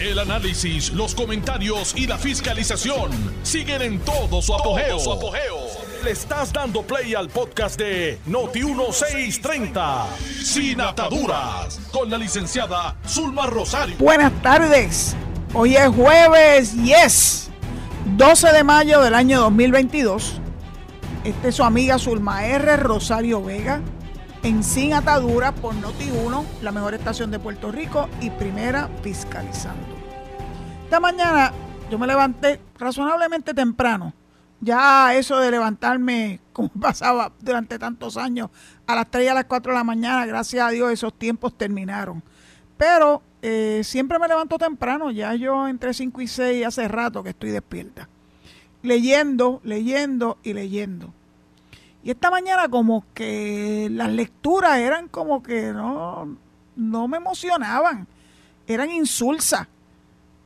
El análisis, los comentarios y la fiscalización siguen en todo su apogeo. Le estás dando play al podcast de Noti1630, Sin Ataduras, con la licenciada Zulma Rosario. Buenas tardes. Hoy es jueves, yes, 12 de mayo del año 2022. Esta es su amiga Zulma R. Rosario Vega en Sin Atadura por Noti1, la mejor estación de Puerto Rico y primera fiscalizando. Esta mañana yo me levanté razonablemente temprano. Ya eso de levantarme, como pasaba durante tantos años, a las 3 y a las 4 de la mañana, gracias a Dios esos tiempos terminaron. Pero eh, siempre me levanto temprano, ya yo entre 5 y 6 hace rato que estoy despierta. Leyendo, leyendo y leyendo. Y esta mañana como que las lecturas eran como que no, no me emocionaban, eran insulsas.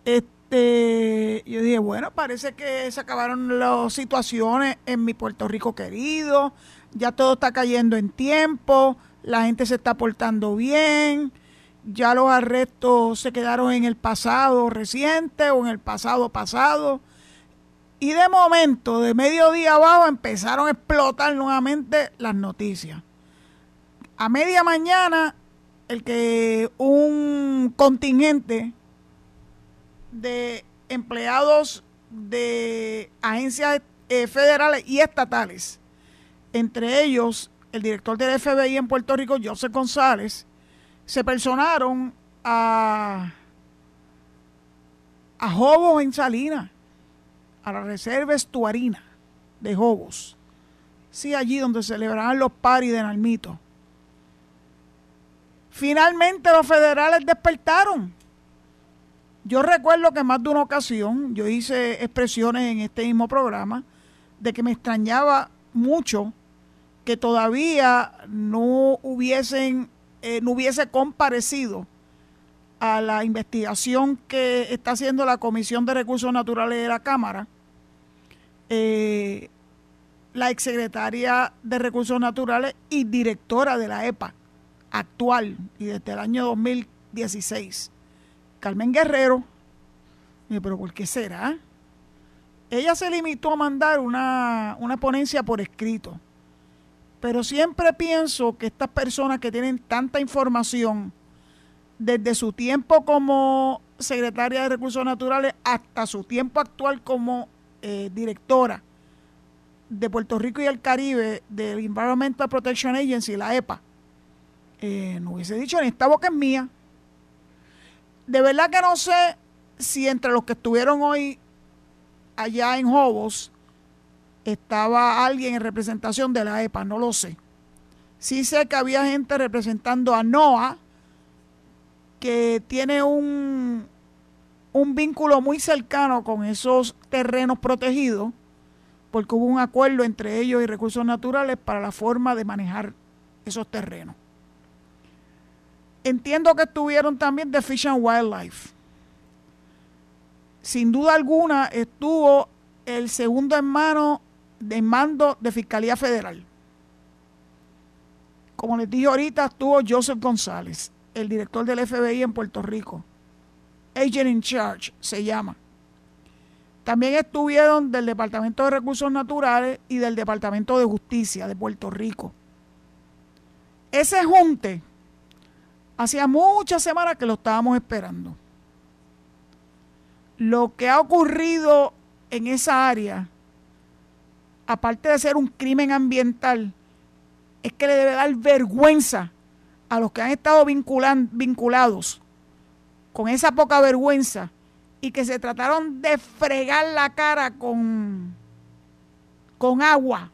Este, yo dije, bueno, parece que se acabaron las situaciones en mi Puerto Rico querido, ya todo está cayendo en tiempo, la gente se está portando bien, ya los arrestos se quedaron en el pasado reciente o en el pasado pasado y de momento, de mediodía abajo, empezaron a explotar nuevamente las noticias. A media mañana, el que un contingente de empleados de agencias eh, federales y estatales, entre ellos el director del FBI en Puerto Rico, José González, se personaron a, a Jobos en Salinas a la reserva estuarina de Jobos. Sí, allí donde celebraban los paris de Nalmito. Finalmente los federales despertaron. Yo recuerdo que más de una ocasión yo hice expresiones en este mismo programa de que me extrañaba mucho que todavía no hubiesen eh, no hubiese comparecido a la investigación que está haciendo la Comisión de Recursos Naturales de la Cámara, eh, la exsecretaria de Recursos Naturales y directora de la EPA actual y desde el año 2016, Carmen Guerrero. Pero ¿por qué será? Ella se limitó a mandar una, una ponencia por escrito. Pero siempre pienso que estas personas que tienen tanta información, desde su tiempo como secretaria de Recursos Naturales hasta su tiempo actual como eh, directora de Puerto Rico y el Caribe del Environmental Protection Agency, la EPA, eh, no hubiese dicho ni esta boca es mía. De verdad que no sé si entre los que estuvieron hoy allá en Hobos estaba alguien en representación de la EPA, no lo sé. Sí sé que había gente representando a NOAA, que tiene un, un vínculo muy cercano con esos terrenos protegidos, porque hubo un acuerdo entre ellos y recursos naturales para la forma de manejar esos terrenos. Entiendo que estuvieron también de Fish and Wildlife. Sin duda alguna estuvo el segundo hermano de mando de Fiscalía Federal. Como les dije ahorita, estuvo Joseph González el director del FBI en Puerto Rico. Agent in Charge se llama. También estuvieron del Departamento de Recursos Naturales y del Departamento de Justicia de Puerto Rico. Ese junte, hacía muchas semanas que lo estábamos esperando. Lo que ha ocurrido en esa área, aparte de ser un crimen ambiental, es que le debe dar vergüenza a los que han estado vinculados con esa poca vergüenza y que se trataron de fregar la cara con, con agua.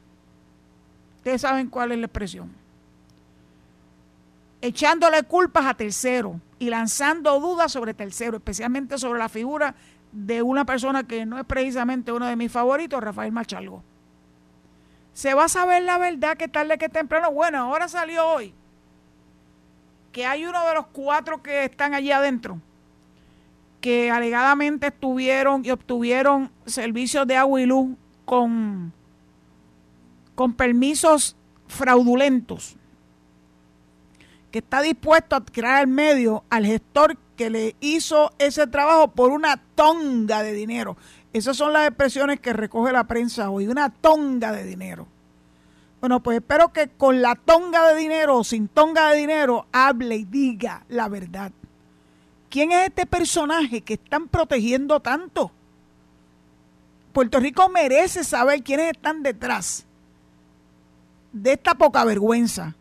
Ustedes saben cuál es la expresión. Echándole culpas a tercero y lanzando dudas sobre tercero, especialmente sobre la figura de una persona que no es precisamente uno de mis favoritos, Rafael Machalgo. Se va a saber la verdad que tarde que temprano. Bueno, ahora salió hoy que hay uno de los cuatro que están allí adentro que alegadamente estuvieron y obtuvieron servicios de agua y luz con, con permisos fraudulentos, que está dispuesto a tirar al medio al gestor que le hizo ese trabajo por una tonga de dinero. Esas son las expresiones que recoge la prensa hoy, una tonga de dinero. Bueno, pues espero que con la tonga de dinero o sin tonga de dinero hable y diga la verdad. ¿Quién es este personaje que están protegiendo tanto? Puerto Rico merece saber quiénes están detrás de esta poca vergüenza,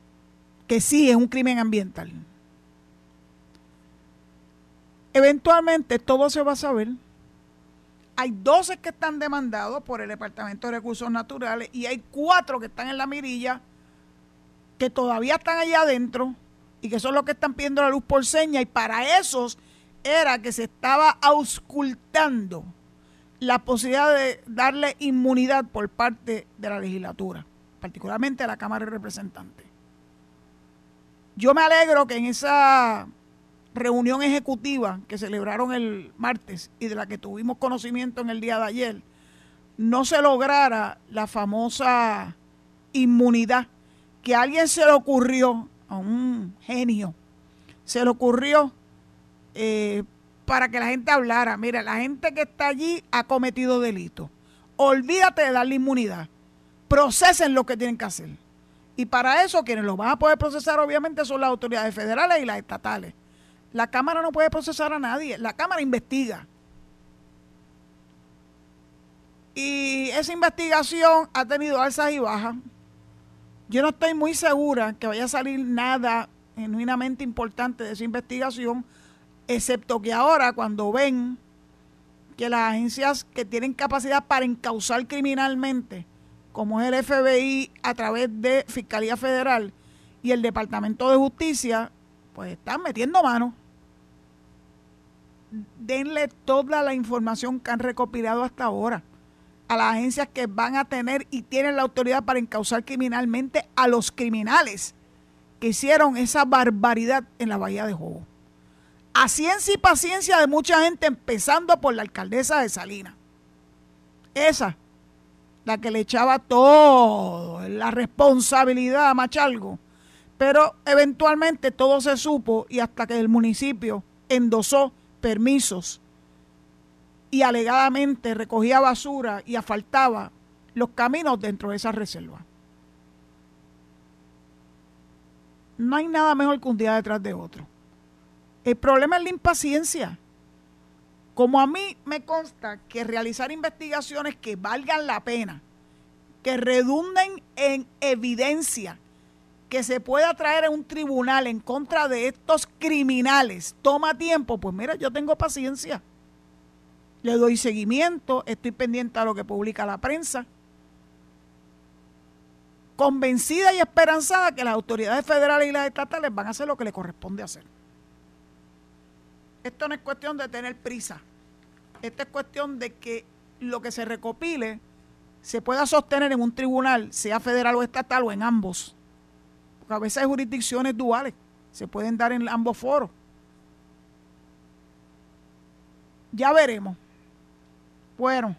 que sí es un crimen ambiental. Eventualmente todo se va a saber. Hay 12 que están demandados por el Departamento de Recursos Naturales y hay cuatro que están en la mirilla que todavía están allá adentro y que son los que están pidiendo la luz por seña y para esos era que se estaba auscultando la posibilidad de darle inmunidad por parte de la legislatura, particularmente a la Cámara de Representantes. Yo me alegro que en esa reunión ejecutiva que celebraron el martes y de la que tuvimos conocimiento en el día de ayer, no se lograra la famosa inmunidad que a alguien se le ocurrió, a un genio, se le ocurrió eh, para que la gente hablara. Mira, la gente que está allí ha cometido delito. Olvídate de darle inmunidad. Procesen lo que tienen que hacer. Y para eso quienes lo van a poder procesar obviamente son las autoridades federales y las estatales. La Cámara no puede procesar a nadie, la Cámara investiga. Y esa investigación ha tenido alzas y bajas. Yo no estoy muy segura que vaya a salir nada genuinamente importante de esa investigación, excepto que ahora cuando ven que las agencias que tienen capacidad para encauzar criminalmente, como es el FBI a través de Fiscalía Federal y el Departamento de Justicia, pues están metiendo mano. Denle toda la información que han recopilado hasta ahora a las agencias que van a tener y tienen la autoridad para encauzar criminalmente a los criminales que hicieron esa barbaridad en la Bahía de Jobo. A ciencia y paciencia de mucha gente, empezando por la alcaldesa de Salinas. Esa, la que le echaba todo, la responsabilidad a Machalgo pero eventualmente todo se supo y hasta que el municipio endosó permisos y alegadamente recogía basura y asfaltaba los caminos dentro de esa reserva. No hay nada mejor que un día detrás de otro. El problema es la impaciencia. Como a mí me consta que realizar investigaciones que valgan la pena, que redunden en evidencia, que se pueda traer a un tribunal en contra de estos criminales toma tiempo, pues mira, yo tengo paciencia. Le doy seguimiento, estoy pendiente a lo que publica la prensa. Convencida y esperanzada que las autoridades federales y las estatales van a hacer lo que le corresponde hacer. Esto no es cuestión de tener prisa. Esto es cuestión de que lo que se recopile se pueda sostener en un tribunal, sea federal o estatal o en ambos a veces hay jurisdicciones duales, se pueden dar en ambos foros. Ya veremos. Bueno,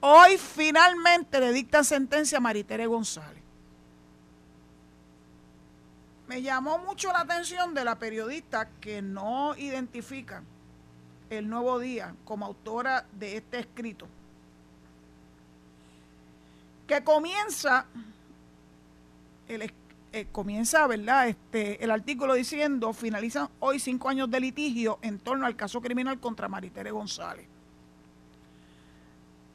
hoy finalmente le dictan sentencia a Maritere González. Me llamó mucho la atención de la periodista que no identifica el nuevo día como autora de este escrito, que comienza el, eh, comienza, ¿verdad? Este, el artículo diciendo, finalizan hoy cinco años de litigio en torno al caso criminal contra Maritere González.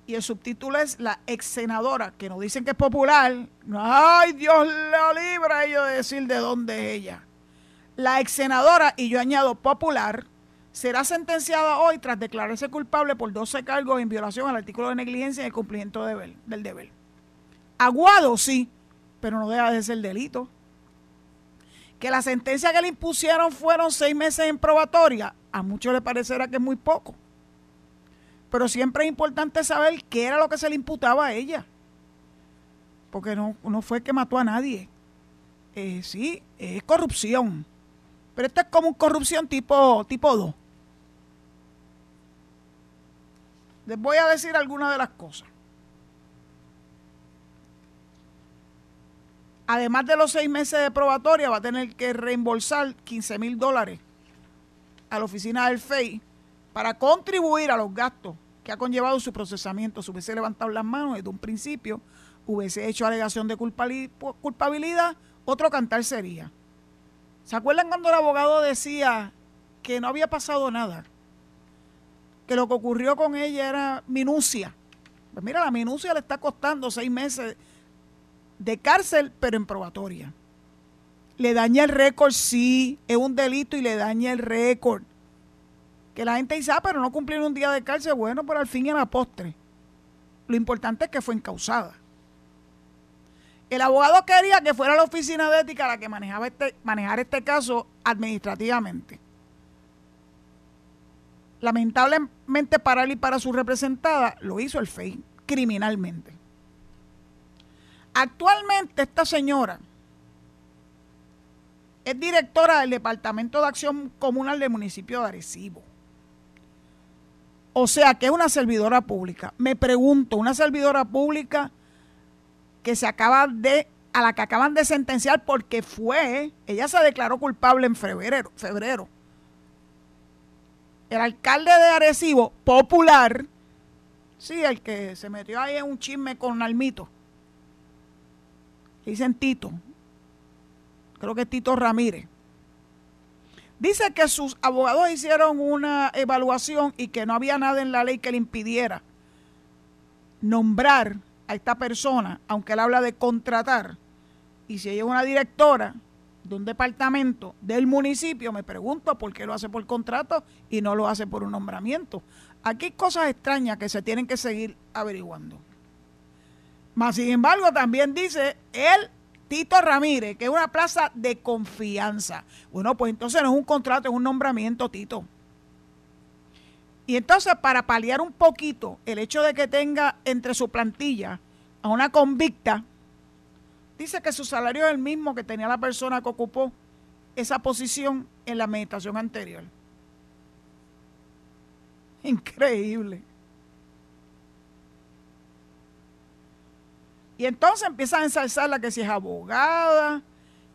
Y el subtítulo es La ex senadora, que nos dicen que es popular. Ay, Dios la libra a ellos de decir de dónde es ella. La ex senadora, y yo añado popular, será sentenciada hoy tras declararse culpable por 12 cargos en violación al artículo de negligencia y el cumplimiento del deber. Aguado, sí, pero no deja de ser delito. Que la sentencia que le impusieron fueron seis meses en probatoria, a muchos le parecerá que es muy poco. Pero siempre es importante saber qué era lo que se le imputaba a ella. Porque no, fue que mató a nadie. Eh, sí, es corrupción. Pero esto es como corrupción tipo, tipo 2. Les voy a decir algunas de las cosas. además de los seis meses de probatoria, va a tener que reembolsar 15 mil dólares a la oficina del FEI para contribuir a los gastos que ha conllevado su procesamiento, se hubiese levantado las manos desde un principio, hubiese hecho alegación de culpabilidad, otro cantar sería. ¿Se acuerdan cuando el abogado decía que no había pasado nada? Que lo que ocurrió con ella era minucia. Pues mira, la minucia le está costando seis meses de cárcel, pero en probatoria. Le daña el récord, sí, es un delito y le daña el récord. Que la gente dice, ah, pero no cumplieron un día de cárcel, bueno, pero al fin y a la postre. Lo importante es que fue encausada. El abogado quería que fuera la oficina de ética la que manejaba este, manejara este caso administrativamente. Lamentablemente para él y para su representada lo hizo el FEI criminalmente. Actualmente esta señora es directora del Departamento de Acción Comunal del municipio de Arecibo. O sea que es una servidora pública. Me pregunto, una servidora pública que se acaba de, a la que acaban de sentenciar porque fue, ella se declaró culpable en febrero, febrero. El alcalde de Arecibo, popular, sí, el que se metió ahí en un chisme con Almito, dicen Tito, creo que es Tito Ramírez. Dice que sus abogados hicieron una evaluación y que no había nada en la ley que le impidiera nombrar a esta persona, aunque él habla de contratar. Y si ella es una directora de un departamento del municipio, me pregunto por qué lo hace por contrato y no lo hace por un nombramiento. Aquí hay cosas extrañas que se tienen que seguir averiguando. Más sin embargo, también dice él Tito Ramírez, que es una plaza de confianza. Bueno, pues entonces no es un contrato, es un nombramiento, Tito. Y entonces, para paliar un poquito el hecho de que tenga entre su plantilla a una convicta, dice que su salario es el mismo que tenía la persona que ocupó esa posición en la administración anterior. Increíble. Y entonces empiezan a ensalzarla que si es abogada,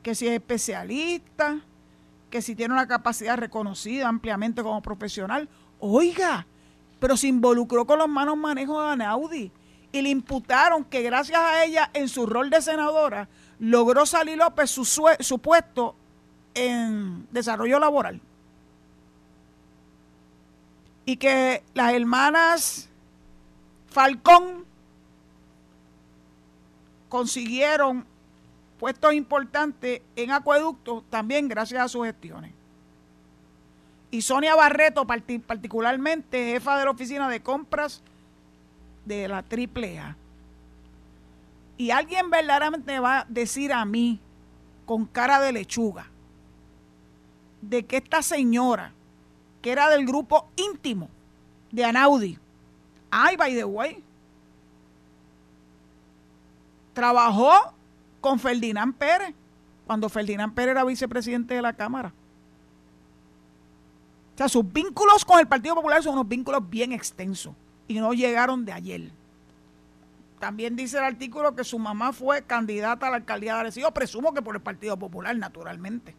que si es especialista, que si tiene una capacidad reconocida ampliamente como profesional. Oiga, pero se involucró con los manos manejos de Anaudi y le imputaron que gracias a ella en su rol de senadora logró salir López su, su puesto en desarrollo laboral. Y que las hermanas Falcón consiguieron puestos importantes en acueductos también gracias a sus gestiones. Y Sonia Barreto, particularmente jefa de la oficina de compras de la AAA. Y alguien verdaderamente va a decir a mí, con cara de lechuga, de que esta señora, que era del grupo íntimo de Anaudi, ay, by the way, trabajó con Ferdinand Pérez, cuando Ferdinand Pérez era vicepresidente de la Cámara. O sea, sus vínculos con el Partido Popular son unos vínculos bien extensos y no llegaron de ayer. También dice el artículo que su mamá fue candidata a la alcaldía de Arecibo, presumo que por el Partido Popular, naturalmente.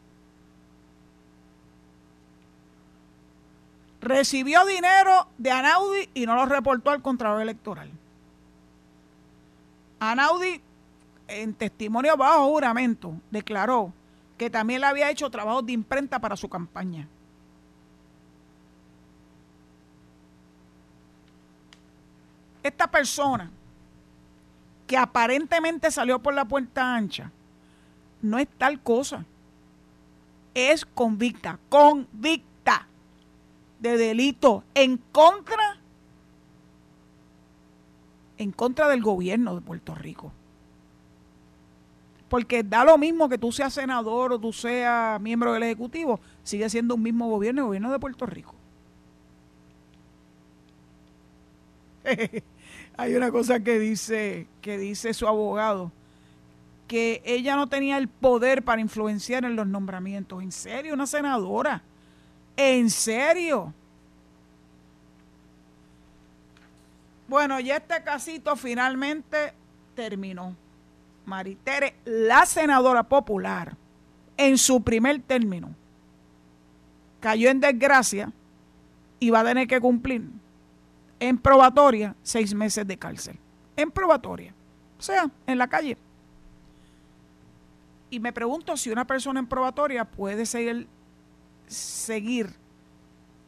Recibió dinero de Anaudi y no lo reportó al Contralor Electoral. Anaudi, en testimonio bajo juramento, declaró que también le había hecho trabajos de imprenta para su campaña. Esta persona que aparentemente salió por la puerta ancha, no es tal cosa. Es convicta, convicta de delito en contra en contra del gobierno de Puerto Rico. Porque da lo mismo que tú seas senador o tú seas miembro del Ejecutivo, sigue siendo un mismo gobierno, el gobierno de Puerto Rico. Hay una cosa que dice, que dice su abogado, que ella no tenía el poder para influenciar en los nombramientos. ¿En serio? Una senadora. ¿En serio? Bueno, y este casito finalmente terminó. Maritere, la senadora popular, en su primer término, cayó en desgracia y va a tener que cumplir en probatoria seis meses de cárcel. En probatoria. O sea, en la calle. Y me pregunto si una persona en probatoria puede seguir, seguir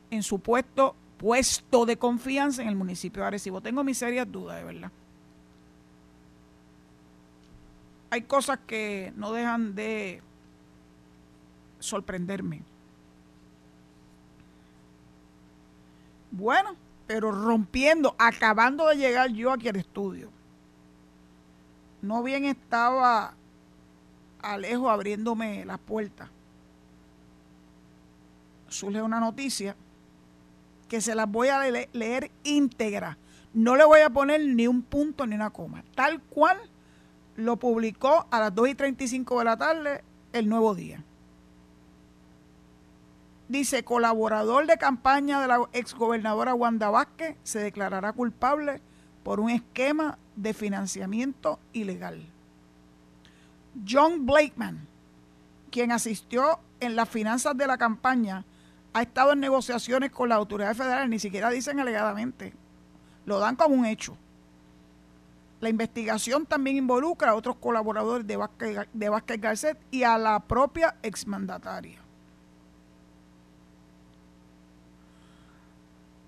en su puesto, puesto de confianza en el municipio de Arecibo. Tengo mis serias dudas, de verdad. Hay cosas que no dejan de sorprenderme. Bueno, pero rompiendo, acabando de llegar yo aquí al estudio. No bien estaba Alejo abriéndome la puerta. Surge una noticia que se las voy a leer íntegra. No le voy a poner ni un punto ni una coma. Tal cual lo publicó a las 2 y 35 de la tarde el nuevo día. Dice, colaborador de campaña de la exgobernadora Wanda Vázquez se declarará culpable por un esquema de financiamiento ilegal. John Blakeman, quien asistió en las finanzas de la campaña, ha estado en negociaciones con las autoridades federales, ni siquiera dicen alegadamente, lo dan como un hecho. La investigación también involucra a otros colaboradores de Vázquez, de Garcet y a la propia exmandataria.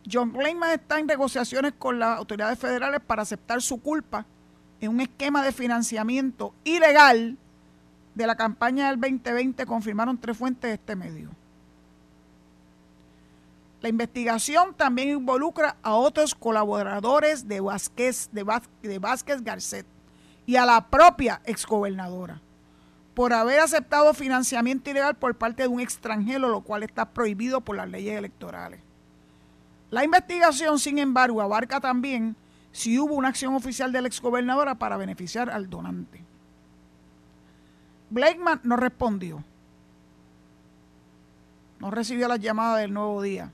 John Blakeman está en negociaciones con las autoridades federales para aceptar su culpa en un esquema de financiamiento ilegal de la campaña del 2020, confirmaron tres fuentes de este medio. La investigación también involucra a otros colaboradores de Vázquez, de Garcet y a la propia exgobernadora por haber aceptado financiamiento ilegal por parte de un extranjero, lo cual está prohibido por las leyes electorales. La investigación, sin embargo, abarca también si hubo una acción oficial de la exgobernadora para beneficiar al donante. Blakeman no respondió. No recibió las llamadas del nuevo día.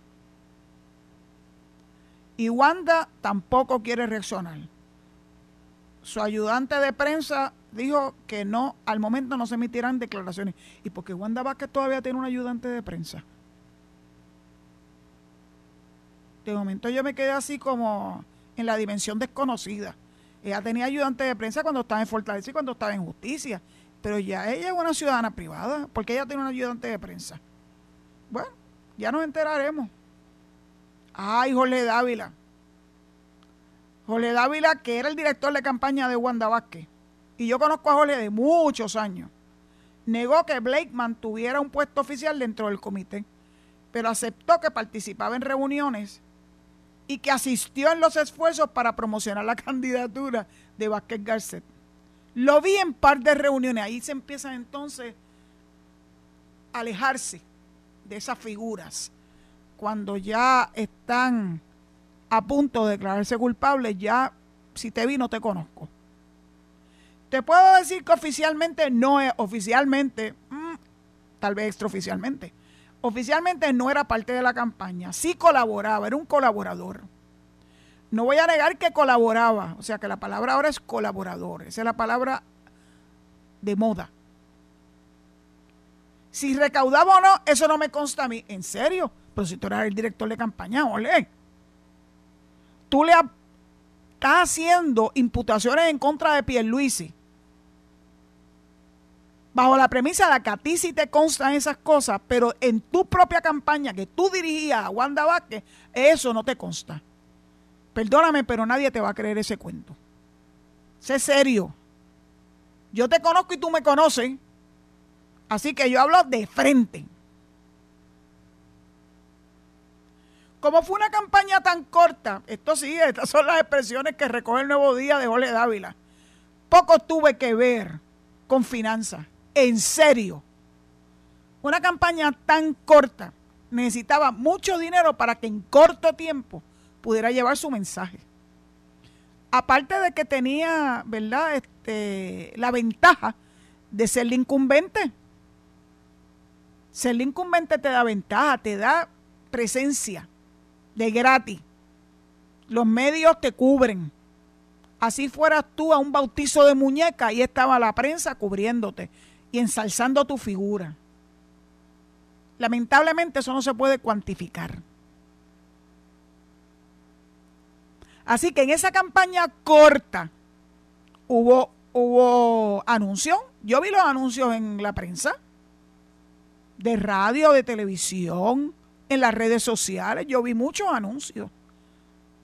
Y Wanda tampoco quiere reaccionar. Su ayudante de prensa dijo que no, al momento no se emitirán declaraciones. ¿Y porque Wanda Vázquez todavía tiene un ayudante de prensa? De momento yo me quedé así como en la dimensión desconocida. Ella tenía ayudante de prensa cuando estaba en Fortaleza y cuando estaba en Justicia. Pero ya ella es una ciudadana privada, porque ella tiene un ayudante de prensa. Bueno, ya nos enteraremos. Ay, Jorge Dávila. Jorge Dávila, que era el director de campaña de Wanda Vázquez. Y yo conozco a Jorge de muchos años. Negó que Blake mantuviera un puesto oficial dentro del comité, pero aceptó que participaba en reuniones y que asistió en los esfuerzos para promocionar la candidatura de Vázquez Garcet. Lo vi en par de reuniones, ahí se empiezan entonces a alejarse de esas figuras. Cuando ya están a punto de declararse culpables, ya si te vi no te conozco. Te puedo decir que oficialmente no es, oficialmente, mm, tal vez extraoficialmente, oficialmente no era parte de la campaña, sí colaboraba, era un colaborador. No voy a negar que colaboraba, o sea que la palabra ahora es colaborador, esa es la palabra de moda. Si recaudaba o no, eso no me consta a mí. ¿En serio? Pero si tú eras el director de campaña, ole. Tú le estás haciendo imputaciones en contra de Pierluisi bajo la premisa de que a ti sí te constan esas cosas, pero en tu propia campaña que tú dirigías a Wanda Vázquez, eso no te consta. Perdóname, pero nadie te va a creer ese cuento. Sé serio. Yo te conozco y tú me conoces. Así que yo hablo de frente. Como fue una campaña tan corta, esto sí, estas son las expresiones que recoge el nuevo día de Jorge Dávila. Poco tuve que ver con finanzas en serio. Una campaña tan corta necesitaba mucho dinero para que en corto tiempo pudiera llevar su mensaje. Aparte de que tenía, ¿verdad?, este, la ventaja de ser el incumbente. Ser el incumbente te da ventaja, te da presencia de gratis. Los medios te cubren. Así fueras tú a un bautizo de muñeca y estaba la prensa cubriéndote y ensalzando tu figura. Lamentablemente eso no se puede cuantificar. Así que en esa campaña corta hubo, hubo anuncios. Yo vi los anuncios en la prensa, de radio, de televisión, en las redes sociales. Yo vi muchos anuncios.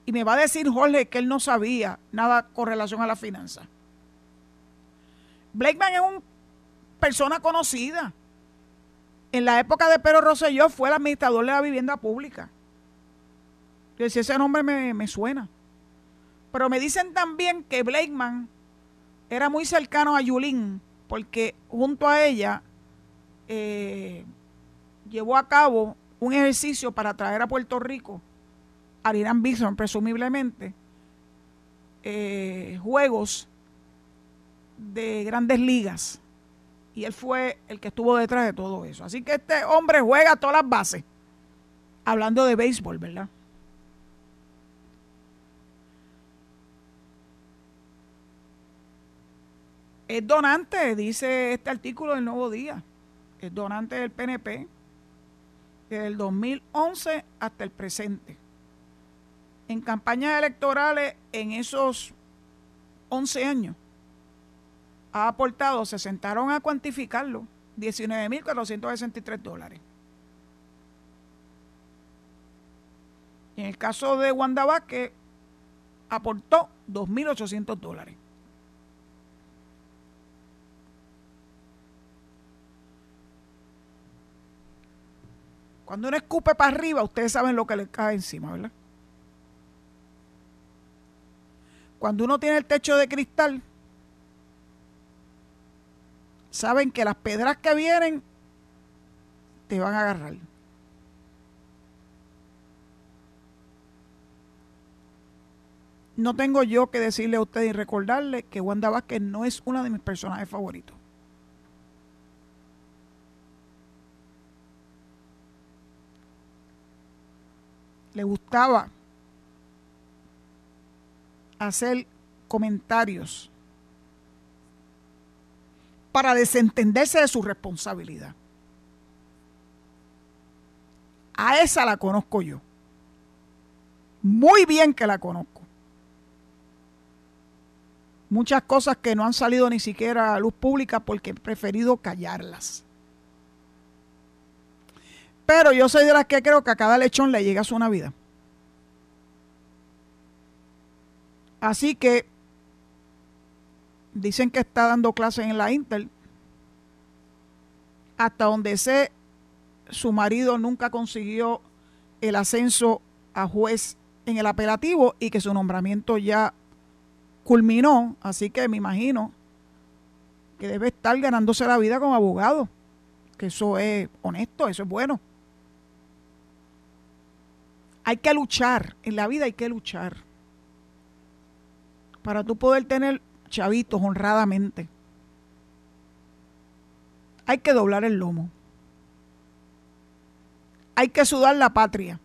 Y me va a decir Jorge que él no sabía nada con relación a la finanza. Blakeman es una persona conocida. En la época de Pedro Rosselló fue el administrador de la vivienda pública. Yo decía, ese nombre me, me suena. Pero me dicen también que Blakeman era muy cercano a Yulín, porque junto a ella eh, llevó a cabo un ejercicio para traer a Puerto Rico, a Irán Bison presumiblemente, eh, juegos de grandes ligas. Y él fue el que estuvo detrás de todo eso. Así que este hombre juega todas las bases. Hablando de béisbol, ¿verdad? Es donante, dice este artículo del Nuevo Día. Es donante del PNP desde el 2011 hasta el presente. En campañas electorales en esos 11 años ha aportado, se sentaron a cuantificarlo, 19.463 dólares. En el caso de Wanda Vázquez, aportó 2.800 dólares. Cuando uno escupe para arriba, ustedes saben lo que le cae encima, ¿verdad? Cuando uno tiene el techo de cristal, saben que las pedras que vienen te van a agarrar. No tengo yo que decirle a ustedes y recordarle que Wanda Vázquez no es una de mis personajes favoritos. Le gustaba hacer comentarios para desentenderse de su responsabilidad. A esa la conozco yo. Muy bien que la conozco. Muchas cosas que no han salido ni siquiera a luz pública porque he preferido callarlas. Pero yo soy de las que creo que a cada lechón le llega su Navidad. Así que dicen que está dando clases en la Intel. Hasta donde sé, su marido nunca consiguió el ascenso a juez en el apelativo y que su nombramiento ya culminó. Así que me imagino que debe estar ganándose la vida como abogado. Que eso es honesto, eso es bueno. Hay que luchar, en la vida hay que luchar. Para tú poder tener chavitos honradamente. Hay que doblar el lomo. Hay que sudar la patria.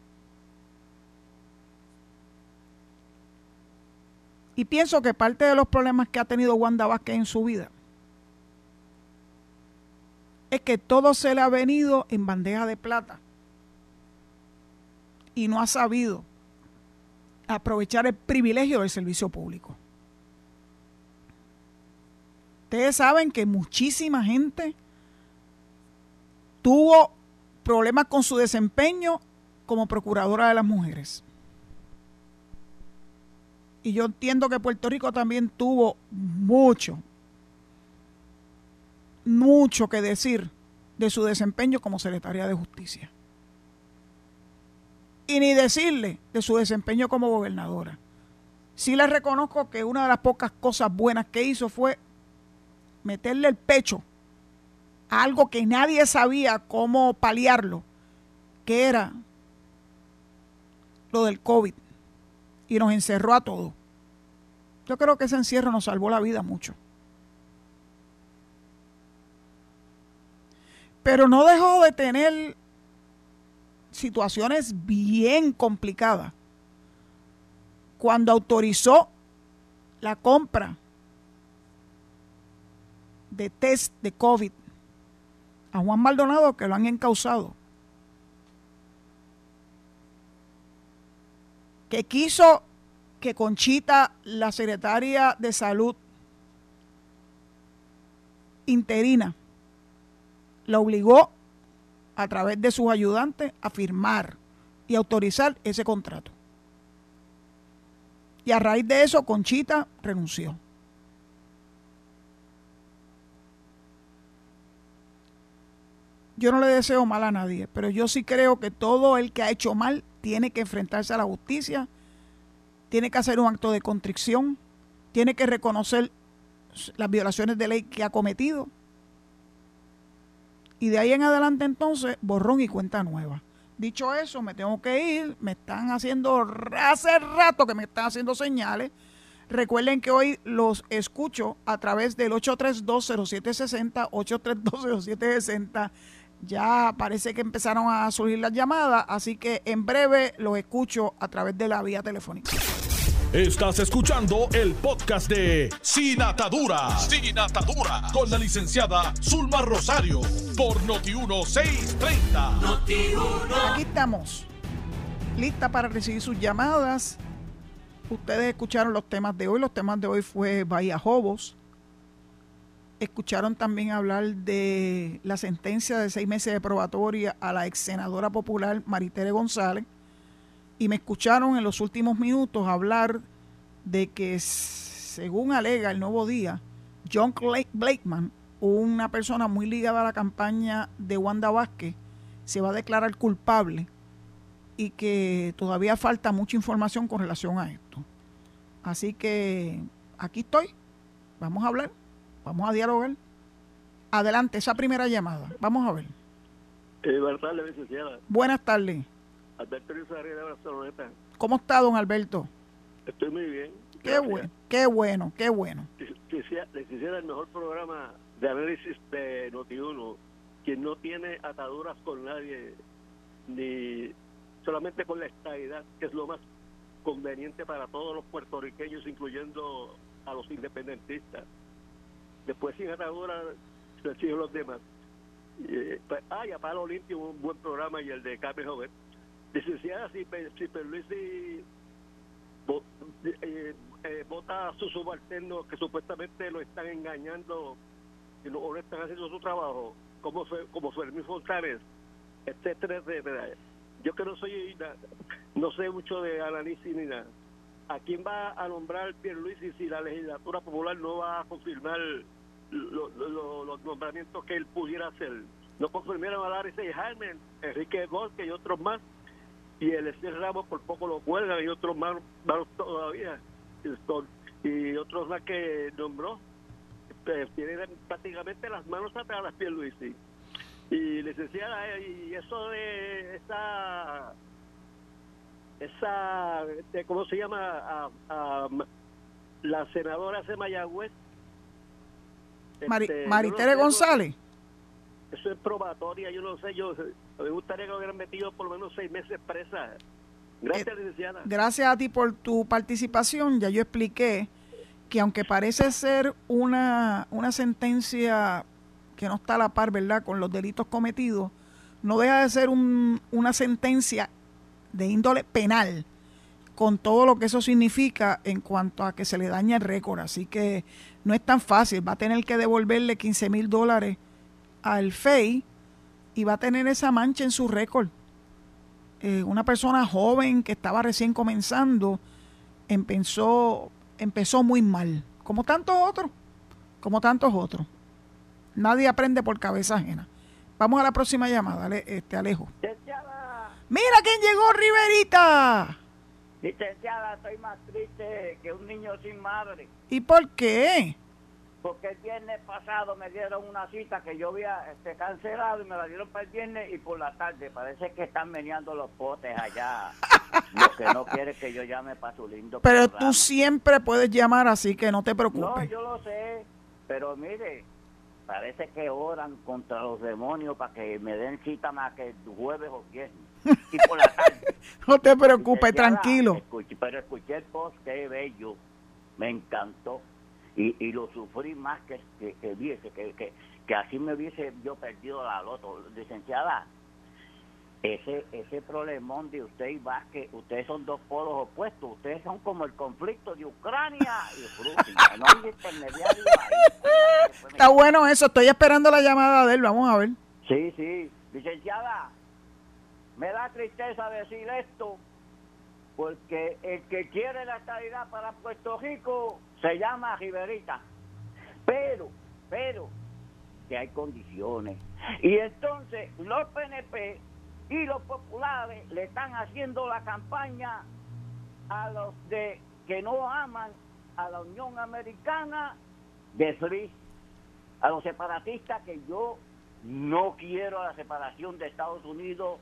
Y pienso que parte de los problemas que ha tenido Wanda Vázquez en su vida es que todo se le ha venido en bandeja de plata y no ha sabido aprovechar el privilegio del servicio público. Ustedes saben que muchísima gente tuvo problemas con su desempeño como procuradora de las mujeres. Y yo entiendo que Puerto Rico también tuvo mucho, mucho que decir de su desempeño como secretaria de justicia y ni decirle de su desempeño como gobernadora. Sí le reconozco que una de las pocas cosas buenas que hizo fue meterle el pecho a algo que nadie sabía cómo paliarlo, que era lo del COVID, y nos encerró a todos. Yo creo que ese encierro nos salvó la vida mucho. Pero no dejó de tener situaciones bien complicadas cuando autorizó la compra de test de COVID a Juan Maldonado que lo han encausado. Que quiso que Conchita, la secretaria de salud interina, la obligó a través de sus ayudantes a firmar y autorizar ese contrato. Y a raíz de eso, Conchita renunció. Yo no le deseo mal a nadie, pero yo sí creo que todo el que ha hecho mal tiene que enfrentarse a la justicia, tiene que hacer un acto de contrición, tiene que reconocer las violaciones de ley que ha cometido. Y de ahí en adelante entonces, borrón y cuenta nueva. Dicho eso, me tengo que ir. Me están haciendo, hace rato que me están haciendo señales. Recuerden que hoy los escucho a través del 832-0760, 832-0760. Ya parece que empezaron a surgir las llamadas, así que en breve los escucho a través de la vía telefónica. Estás escuchando el podcast de Sin Atadura. Sin Atadura. Con la licenciada Zulma Rosario. Por Noti1630. Aquí estamos. Lista para recibir sus llamadas. Ustedes escucharon los temas de hoy. Los temas de hoy fue Bahía Jobos. Escucharon también hablar de la sentencia de seis meses de probatoria a la ex senadora popular Maritere González y me escucharon en los últimos minutos hablar de que, según alega el nuevo día, John Blakeman, una persona muy ligada a la campaña de Wanda Vázquez, se va a declarar culpable y que todavía falta mucha información con relación a esto. Así que aquí estoy, vamos a hablar, vamos a dialogar. Adelante, esa primera llamada, vamos a ver. Eh, buenas tardes, Buenas tardes. Alberto de Barcelona. ¿Cómo está, don Alberto? Estoy muy bien. Qué bueno, qué bueno, qué bueno. Les hiciera el mejor programa de análisis de Notiuno, quien no tiene ataduras con nadie, ni solamente con la estabilidad, que es lo más conveniente para todos los puertorriqueños, incluyendo a los independentistas. Después sin ataduras, se siguen los demás. Eh, pues, ah, y a Palo Limpio un buen programa y el de Carmen Joven. Licenciada, si, si Perluisi eh, eh, vota a sus subalternos que supuestamente lo están engañando y no, están haciendo su trabajo, como, fue, como Fermín Fontanes, etcétera, etcétera. Yo que no soy, no sé mucho de análisis ni nada. ¿A quién va a nombrar Pierluisi si la legislatura popular no va a confirmar los nombramientos que él pudiera hacer? No confirmaron a Larry Jaime, Enrique Bosque y otros más y el Ester Ramos por poco lo cuelgan y otros más, todavía. Y otros más que nombró pues, tienen prácticamente las manos atrás a las pies Luis y licenciada y eso de esa esa cómo se llama a, la senadora de Mayagüez. Este, Maritere González eso es probatoria, yo no sé, yo me gustaría que lo hubieran metido por lo menos seis meses presa. Gracias, eh, licenciada. Gracias a ti por tu participación. Ya yo expliqué que aunque parece ser una, una sentencia que no está a la par, ¿verdad?, con los delitos cometidos, no deja de ser un, una sentencia de índole penal, con todo lo que eso significa en cuanto a que se le daña el récord. Así que no es tan fácil. Va a tener que devolverle 15 mil dólares al FEI y va a tener esa mancha en su récord. Eh, una persona joven que estaba recién comenzando empezó, empezó muy mal, como tantos otros, como tantos otros. Nadie aprende por cabeza ajena. Vamos a la próxima llamada, este Alejo. Mira quién llegó, Riverita. Licenciada, estoy más triste que un niño sin madre. ¿Y por qué? Porque el viernes pasado me dieron una cita que yo había este, cancelado y me la dieron para el viernes y por la tarde. Parece que están meneando los potes allá. lo que no quiere que yo llame para su lindo Pero tú siempre puedes llamar, así que no te preocupes. No, yo lo sé, pero mire, parece que oran contra los demonios para que me den cita más que jueves o viernes. Y por la tarde. no te preocupes, tranquilo. pero escuché el post, qué bello. Me encantó y, y lo sufrí más que, que, que que, que, así me hubiese yo perdido la loto. Licenciada, ese ese problemón de usted y Vázquez, ustedes son dos polos opuestos, ustedes son como el conflicto de Ucrania y Rusia, no hay intermediario ahí. Está bueno eso, estoy esperando la llamada de él, vamos a ver. Sí, sí, licenciada, me da tristeza decir esto, porque el que quiere la estabilidad para Puerto Rico se llama Riverita, pero, pero, que hay condiciones. Y entonces los PNP y los populares le están haciendo la campaña a los de que no aman a la Unión Americana de Free, a los separatistas que yo no quiero la separación de Estados Unidos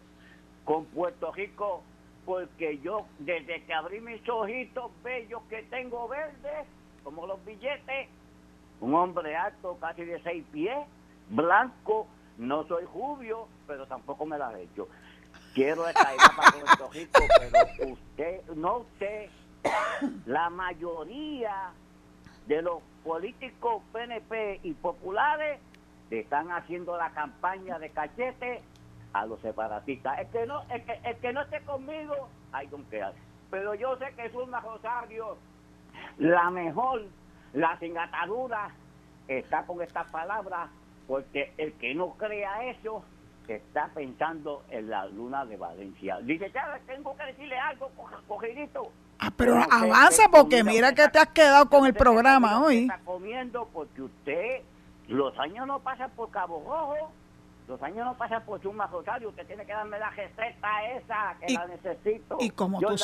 con Puerto Rico porque yo desde que abrí mis ojitos bellos que tengo verdes como los billetes un hombre alto casi de seis pies blanco no soy rubio, pero tampoco me la he hecho. Quiero esta idea para Puerto Rico, pero usted, no usted, la mayoría de los políticos PNP y populares están haciendo la campaña de cachete a los separatistas. El que no, el que, el que no esté conmigo, hay don que Pero yo sé que es una Rosario, la mejor, la sin atadura, está con estas palabras porque el que no crea eso está pensando en la luna de Valencia. Dice, ya tengo que decirle algo, cogidito. Ah, pero avanza porque mira que te has quedado con el programa hoy. Está comiendo porque usted, los años no pasan por Cabo Rojo los años no pasan por Chuma Rosario, usted tiene que darme la receta esa, que la necesito. ¿Y cómo tú,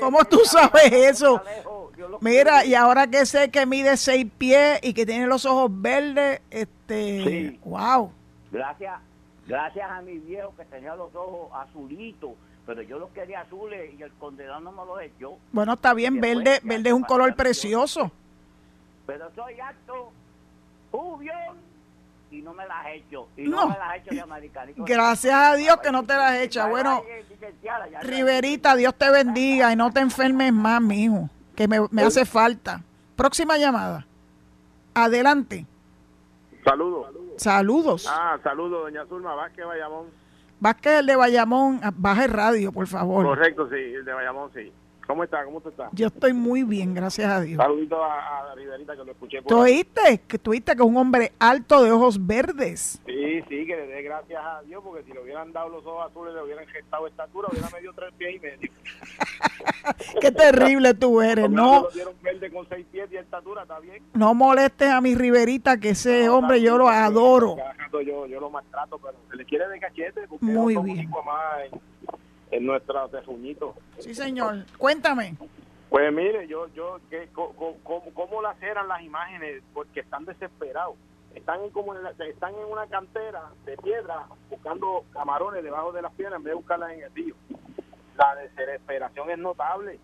¿cómo tú sabes eso? Mira, y ahora que sé que mide seis pies y que tiene los ojos verdes, este, wow. Gracias, gracias a mi viejo que tenía los ojos azulitos, pero yo los quería azules y el condenado no me los echó. Bueno, está bien, verde, verde es un color precioso. Pero soy alto, jubión y no me las he hecho. Y no, me las he hecho de americanito. Gracias a Dios que no te las he hecho. Bueno, Riverita, Dios te bendiga y no te enfermes más, mijo, que me, me hace falta. Próxima llamada. Adelante. Saludos. Saludos. Ah, saludos, doña Zulma Vázquez Bayamón. Vázquez, el de Bayamón, baja el radio, por favor. Correcto, sí, el de Bayamón, sí. ¿Cómo está? ¿Cómo tú estás? Yo estoy muy bien, gracias a Dios. Saludito a, a Riverita que lo escuché. Por ¿Tú oíste? Que tuviste que es un hombre alto de ojos verdes. Sí, sí, que le dé gracias a Dios porque si le hubieran dado los ojos azules, le hubieran gestado estatura, hubiera medio tres pies y medio. Qué terrible tú eres, ¿no? Lo dieron verde con seis pies y estatura, ¿está bien? No molestes a mi Riverita, que ese hombre yo lo adoro. Yo, yo lo maltrato, pero se le quiere de cachete porque Muy bien. Más en, nuestra terruñito. Sí, señor. Cuéntame. Pues mire, yo, yo, que, ¿cómo, las eran las imágenes? Porque están desesperados. Están en, como están en una cantera de piedra buscando camarones debajo de las piedras en vez de buscarlas en el río. La desesperación es notable.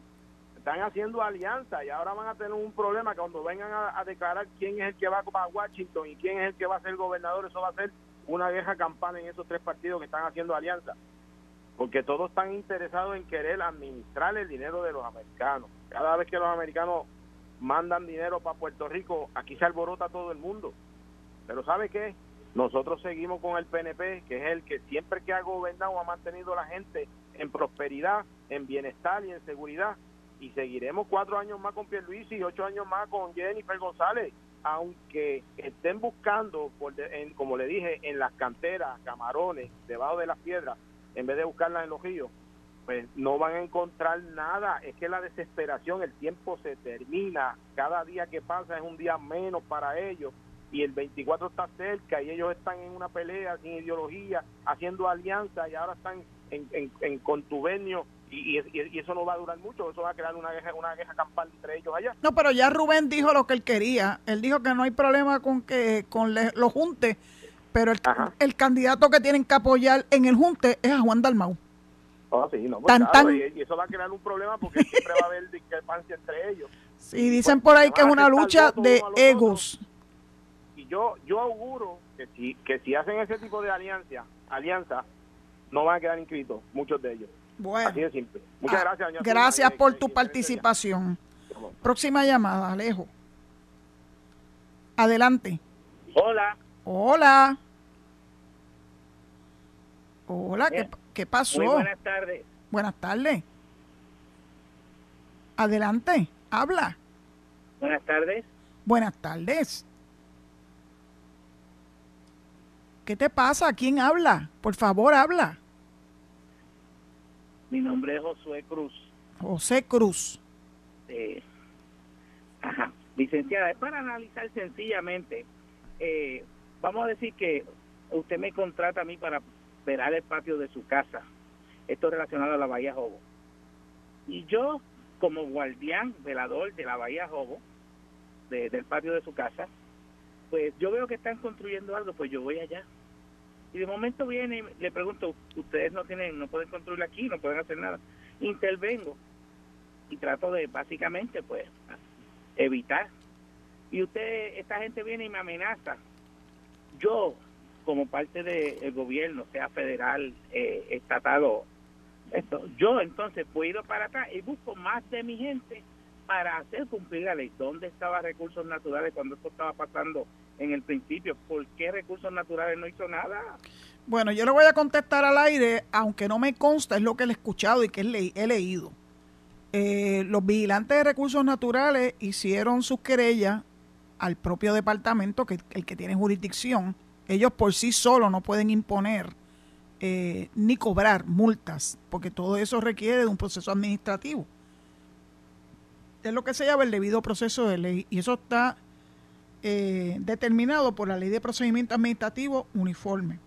Están haciendo alianza y ahora van a tener un problema cuando vengan a, declarar quién es el que va para Washington y quién es el que va a ser gobernador, eso va a ser una vieja campana en esos tres partidos que están haciendo alianza porque todos están interesados en querer administrar el dinero de los americanos. Cada vez que los americanos mandan dinero para Puerto Rico, aquí se alborota todo el mundo. Pero ¿sabe qué? Nosotros seguimos con el PNP, que es el que siempre que ha gobernado ha mantenido a la gente en prosperidad, en bienestar y en seguridad. Y seguiremos cuatro años más con Pierluisi y ocho años más con Jennifer González, aunque estén buscando, por como le dije, en las canteras, camarones, debajo de las piedras, en vez de buscarla en los ríos, pues no van a encontrar nada. Es que la desesperación, el tiempo se termina. Cada día que pasa es un día menos para ellos. Y el 24 está cerca y ellos están en una pelea sin ideología, haciendo alianza y ahora están en, en, contubernio y, eso no va a durar mucho, eso va a crear una guerra, una guerra campal entre ellos allá. No, pero ya Rubén dijo lo que él quería. Él dijo que no hay problema con que con los juntes pero el, candidato que tienen que apoyar en el Junte es a Juan Dalmau. Oh, sí, no, pues Y, eso va a crear un problema porque siempre va a haber discrepancia entre ellos. Sí, dicen por ahí que es una lucha de egos. Y yo yo auguro que si que si hacen ese tipo de alianza, alianza no van a quedar inscritos muchos de ellos. Bueno. Así de simple. Muchas ah, gracias. gracias por tu participación. Próxima llamada, Alejo. Adelante. Hola. Hola. Hola, ¿qué, ¿Qué pasó? Muy buenas tardes. Buenas tardes. Adelante, habla. Buenas tardes. Buenas tardes. ¿Qué te pasa? ¿Quién habla? Por favor, habla. Mi nombre es Josué Cruz. José Cruz. Eh, ajá. Licenciada, es para analizar sencillamente. Eh, vamos a decir que usted me contrata a mí para verar el patio de su casa. Esto es relacionado a la Bahía Jobo. Y yo, como guardián, velador de la Bahía Jobo, de- del patio de su casa, pues yo veo que están construyendo algo, pues yo voy allá. Y de momento viene y le pregunto, ustedes no tienen, no pueden construir aquí, no pueden hacer nada. Intervengo y trato de básicamente pues evitar. Y usted, esta gente viene y me amenaza. Yo, como parte del gobierno, sea federal, eh, estatal o esto, yo entonces puedo para acá y busco más de mi gente para hacer cumplir la ley. ¿Dónde estaban recursos naturales cuando esto estaba pasando en el principio? ¿Por qué recursos naturales no hizo nada? Bueno, yo le voy a contestar al aire, aunque no me consta, es lo que he escuchado y que he leído. Eh, los vigilantes de recursos naturales hicieron sus querellas al propio departamento, que el que tiene jurisdicción. Ellos por sí solos no pueden imponer eh, ni cobrar multas, porque todo eso requiere de un proceso administrativo. Es lo que se llama el debido proceso de ley, y eso está eh, determinado por la ley de procedimiento administrativo uniforme.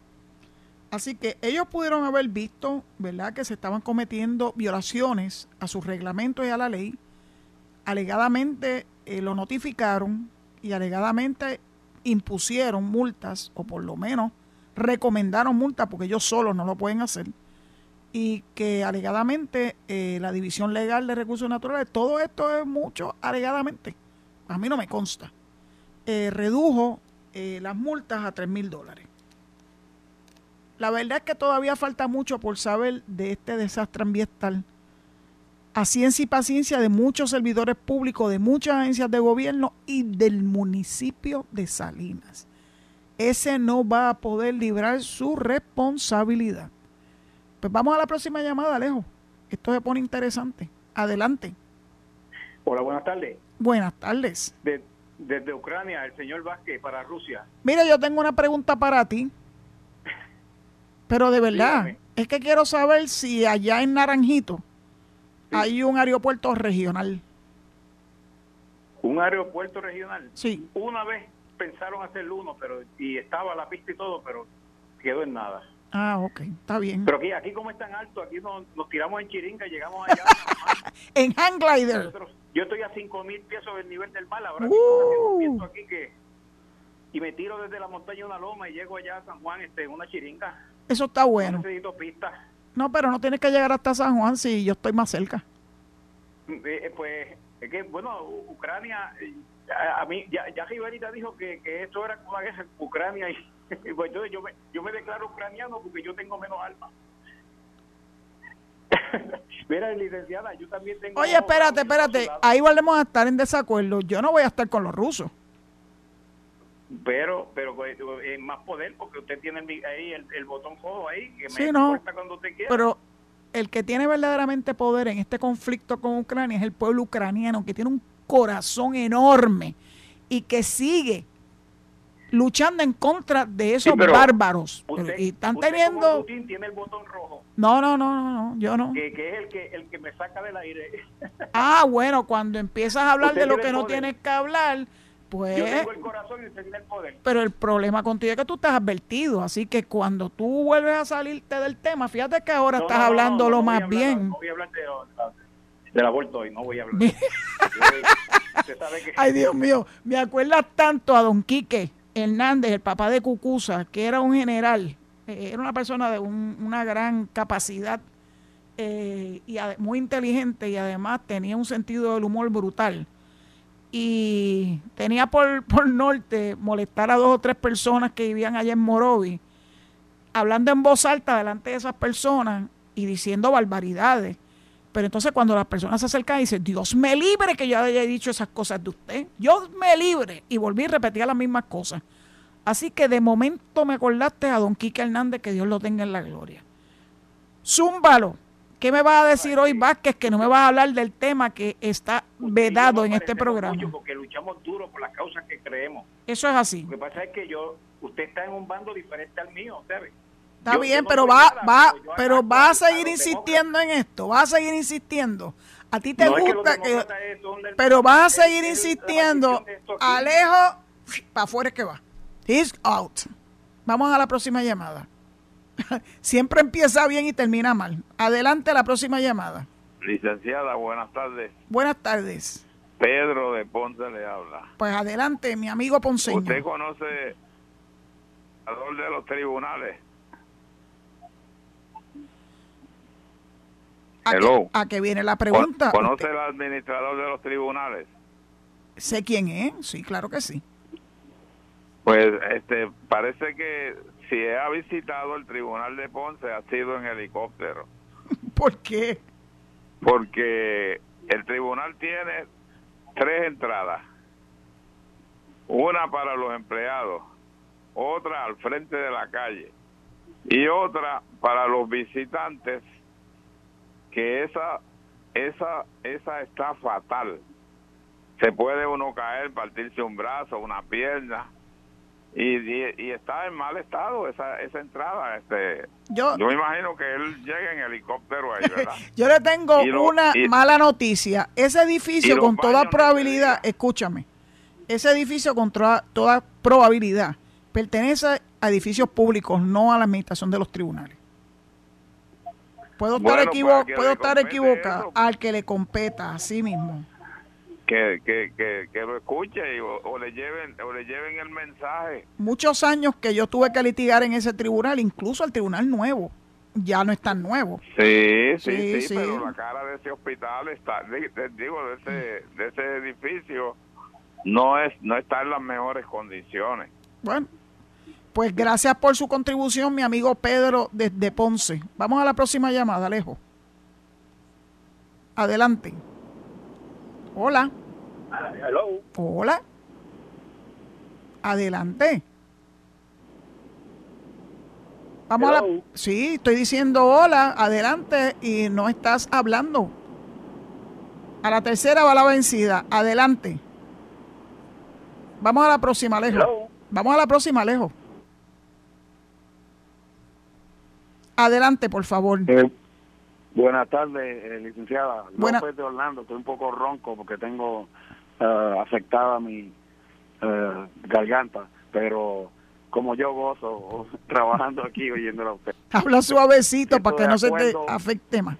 Así que ellos pudieron haber visto, ¿verdad?, que se estaban cometiendo violaciones a sus reglamentos y a la ley. Alegadamente eh, lo notificaron y alegadamente impusieron multas, o por lo menos recomendaron multas, porque ellos solos no lo pueden hacer. Y que alegadamente eh, la División Legal de Recursos Naturales, todo esto es mucho alegadamente, a mí no me consta, eh, redujo eh, las multas a 3 mil dólares. La verdad es que todavía falta mucho por saber de este desastre ambiental. A ciencia y paciencia de muchos servidores públicos, de muchas agencias de gobierno y del municipio de Salinas. Ese no va a poder librar su responsabilidad. Pues vamos a la próxima llamada, Alejo. Esto se pone interesante. Adelante. Hola, buenas tardes. Buenas tardes. De- desde Ucrania, el señor Vázquez para Rusia. Mira, yo tengo una pregunta para ti. Pero de verdad, Dígame. es que quiero saber si allá en Naranjito hay un aeropuerto regional. Un aeropuerto regional. Sí. Una vez pensaron hacer uno, pero y estaba la pista y todo, pero quedó en nada. Ah, ok, está bien. Pero aquí, aquí como es tan alto, aquí nos, nos tiramos en chiringa, llegamos allá. En hang glider. Nosotros- yo estoy a 5 mil pies sobre el nivel del mar, ahora Uh. viento aquí que y me tiro desde la montaña una loma y llego allá a San Juan este, en una chiringa. Eso está bueno. No necesito pistas. No, pero no tienes que llegar hasta San Juan si yo estoy más cerca. Eh, eh, pues es que, bueno, Ucrania, eh, a, a mí, ya, ya Riverita dijo que, que esto era como una guerra en Ucrania y, y pues entonces yo me, yo me declaro ucraniano porque yo tengo menos alma. Mira, licenciada, yo también tengo... Oye, espérate, espérate. Ahí volvemos a estar en desacuerdo. Yo no voy a estar con los rusos. Pero, pero pues, eh, más poder porque usted tiene ahí el, el botón rojo ahí que Sí, me no. cuando usted quiera. Pero el que tiene verdaderamente poder en este conflicto con Ucrania es el pueblo ucraniano, que tiene un corazón enorme y que sigue luchando en contra de esos Sí, bárbaros. usted, y están usted como teniendo... Putin tiene el botón rojo No, no, no, no, no, yo no. que, que es el que el que me saca del aire. Ah, bueno, cuando empiezas a hablar de lo que no poder. tienes que hablar, Yo pues... tengo el corazón y el poder. Pero el problema contigo es que tú estás advertido, así que cuando tú vuelves a salirte del tema, fíjate que ahora No, estás no, hablando lo no más hablar- bien. No voy a hablar de, del aborto hoy, no voy a hablar. de. Yo- sabe que Ay, Dios mío, me acuerdas tanto a don Quique Hernández, el papá de Cucusa, que era un general, eh, era una persona de un- una gran capacidad eh, y muy inteligente y además tenía un sentido del humor brutal. Y tenía por, por norte molestar a dos o tres personas que vivían allá en Morovi, hablando en voz alta delante de esas personas y diciendo barbaridades. Pero entonces cuando las personas se acercan y dicen, Dios me libre que yo haya dicho esas cosas de usted. Dios me libre. Y volví a repetir las mismas cosas. Así que de momento me acordaste a don Quique Hernández, que Dios lo tenga en la gloria. Zúmbalo. ¿Qué me vas a decir hoy, Vázquez, que no me vas a hablar del tema que está vedado en este programa? porque luchamos duro por las causas que creemos. Eso es así. Lo que pasa es que yo, usted está en un bando diferente al mío, ¿sabe? Está Yo- bien, yo no pero va, nada, va, pero pero a seguir insistiendo en esto, vas a seguir insistiendo. A ti te No es que los gusta que, del- pero vas a seguir insistiendo. Alejo, para afuera es que va. He's out. Vamos a la próxima llamada. Siempre empieza bien y termina mal. Adelante la próxima llamada. Licenciada, buenas tardes. Buenas tardes. Pedro de Ponce le habla. Pues adelante, mi amigo Ponceño. ¿Usted conoce al de los tribunales? ¿A Hello. a qué viene la pregunta? ¿Conoce el administrador de los tribunales? Sé quién es, sí, claro que sí. Pues este parece que si ha visitado el tribunal de Ponce ha sido en helicóptero, ¿Por qué? porque el tribunal tiene tres entradas. Una para los empleados, otra al frente de la calle y otra para los visitantes que esa esa esa está fatal. Se puede uno caer, partirse un brazo, una pierna y, y, y está en mal estado esa esa entrada este Yo, yo me imagino que él llega en helicóptero ahí, ¿verdad? Yo le tengo lo- una y- mala noticia. Ese edificio, con toda probabilidad, escúchame, ese edificio con toda, toda probabilidad pertenece a edificios públicos, no a la administración de los tribunales. Puedo estar, equivo- pues, que puedo estar equivocado eso. al que le competa, así mismo. Que, que, que, que lo escuche y, o, o le lleven o le lleven el mensaje Muchos años que yo tuve que litigar en ese tribunal, incluso el tribunal nuevo, ya no es tan nuevo. sí Sí, sí sí, sí. pero la cara de ese hospital está digo de ese de ese edificio no es no está en las mejores condiciones Bueno, pues gracias por su contribución, mi amigo Pedro desde Ponce. Vamos a la próxima llamada, Alejo. Adelante. Hola. Hello. Hola. Adelante. Vamos a la... Sí, estoy diciendo hola, adelante y no estás hablando. A la tercera va la vencida. Adelante. Vamos a la próxima, Alejo. Hello. Vamos a la próxima, Alejo. Adelante, por favor. Eh, buenas tardes, eh, licenciada. Buena- López de Orlando. Estoy un poco ronco porque tengo eh, afectada mi eh, garganta, pero como yo gozo trabajando aquí oyéndolo a usted. Habla suavecito para que no se te afecte más.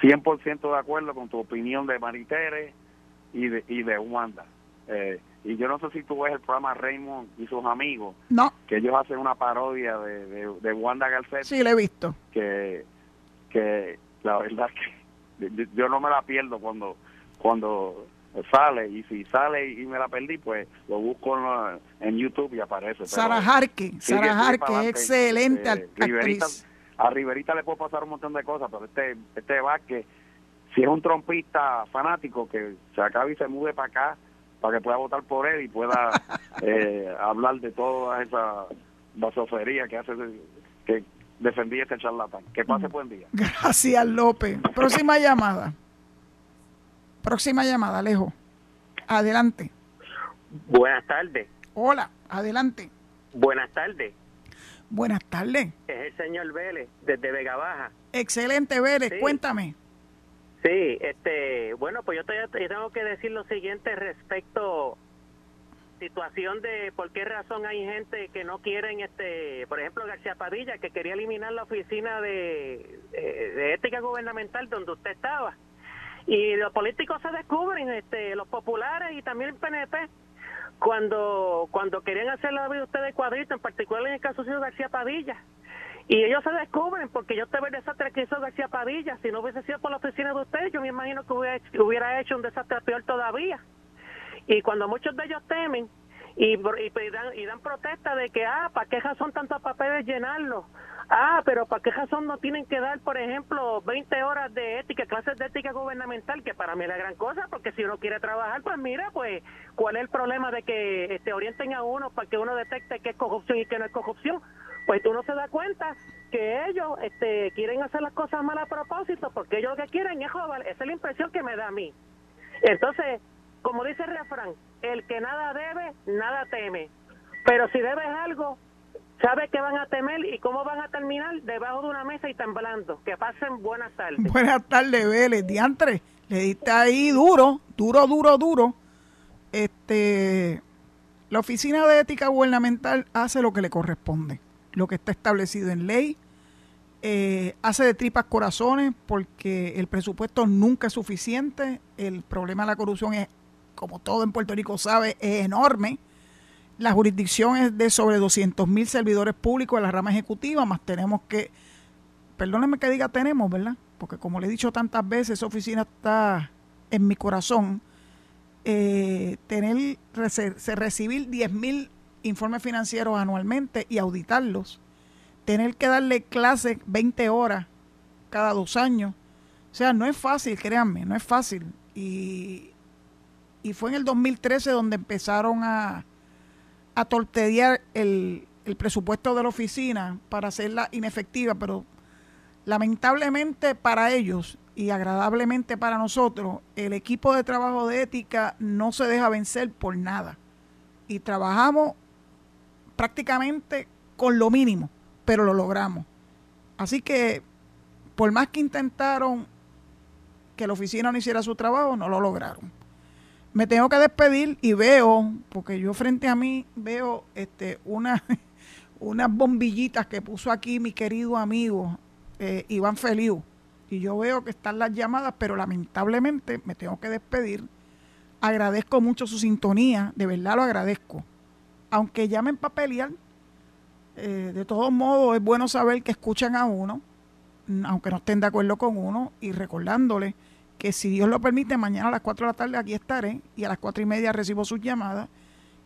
100% de acuerdo con tu opinión de Maritere y de, y de Wanda. Eh, y yo no sé si tú ves el programa Raymond y sus amigos, No, que ellos hacen una parodia de, de, de Wanda Garcet. sí, le he visto. que, que la verdad que yo- no me la pierdo cuando cuando sale y si sale y me la perdí pues lo busco en, la- en YouTube y aparece Sara Jarque. Sara Jarque, excelente Eh, Riverita- a Riverita le puede pasar un montón de cosas pero este este Vázquez si es un trompista fanático que se acabe y se mude para acá para que pueda votar por él y pueda eh, hablar de toda esa basofería que hace que defendía este charlatán que pase buen día Gracias, López. Próxima llamada. Próxima llamada, Alejo. Adelante. Buenas tardes, Hola, adelante. buenas tardes. Buenas tardes. Es el señor Vélez desde Vega Baja. Excelente, Vélez. Sí. Cuéntame. Sí, este, bueno, pues yo, te- yo tengo que decir lo siguiente respecto situación de por qué razón hay gente que no quieren, este, por ejemplo, García Padilla, que quería eliminar la oficina de, de, de ética gubernamental donde usted estaba. Y los políticos se descubren, este, los populares y también el PNP, cuando cuando querían hacer la vida de ustedes cuadrito, en particular en el caso de García Padilla. Y ellos se descubren, porque yo te veo el desastre que hizo García Padilla. Si no hubiese sido por la oficina de ustedes, yo me imagino que hubiera, hecho- hubiera hecho un desastre peor todavía. Y cuando muchos de ellos temen y, y, y dan, y dan protesta de que, ah, ¿para qué razón tantos papeles llenarlos? Ah, pero ¿para qué razón no tienen que dar, por ejemplo, 20 horas de ética, clases de ética gubernamental? Que para mí es la gran cosa, porque si uno quiere trabajar, pues mira, pues, ¿cuál es el problema de que te orienten a uno para que uno detecte qué es corrupción y qué no es corrupción? Pues uno se da cuenta que ellos este, quieren hacer las cosas mal a propósito, porque ellos lo que quieren es joder. Esa es la impresión que me da a mí. Entonces, como dice el refrán, el que nada debe, nada teme. Pero si debes algo, sabe que van a temer y cómo van a terminar debajo de una mesa y temblando. Que pasen buenas tardes. Buenas tardes, Vélez. Diantre, le diste ahí duro, duro, duro, duro. Este, la Oficina de Ética Gubernamental hace lo que le corresponde, lo que está establecido en ley. Eh, hace de tripas corazones porque el presupuesto nunca es suficiente. El problema de la corrupción es, como todo en Puerto Rico sabe, es enorme. La jurisdicción es de sobre 200 mil servidores públicos de la rama ejecutiva, más tenemos que, perdónenme que diga tenemos, ¿verdad? Porque como le he dicho tantas veces, esa oficina está en mi corazón. Eh, tener, recibir 10 mil informes financieros anualmente y auditarlos, tener que darle clases 20 horas cada dos años. O sea, no es fácil, créanme, no es fácil. Y, y fue en el 2013 donde empezaron a, a torpedear el, el presupuesto de la oficina para hacerla inefectiva, pero lamentablemente para ellos y agradablemente para nosotros, el equipo de trabajo de ética no se deja vencer por nada. Y trabajamos prácticamente con lo mínimo, pero lo logramos. Así que, por más que intentaron que la oficina no hiciera su trabajo, no lo lograron me tengo que despedir y veo, porque yo frente a mí veo este, una, unas bombillitas que puso aquí mi querido amigo eh, Iván Feliu. Y yo veo que están las llamadas, pero lamentablemente me tengo que despedir. Agradezco mucho su sintonía, de verdad lo agradezco. Aunque llamen para pelear, eh, de todos modos es bueno saber que escuchan a uno, aunque no estén de acuerdo con uno, y recordándole que si Dios lo permite, mañana a las 4 de la tarde aquí estaré y a las 4 y media recibo sus llamadas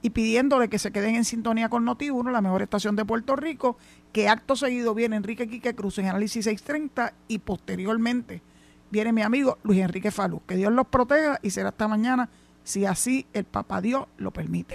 y pidiéndole que se queden en sintonía con Noti1, la mejor estación de Puerto Rico, que acto seguido viene Enrique Quique Cruz en Análisis 630 y posteriormente viene mi amigo Luis Enrique Falú. Que Dios los proteja y será hasta mañana, si así el Papá Dios lo permite.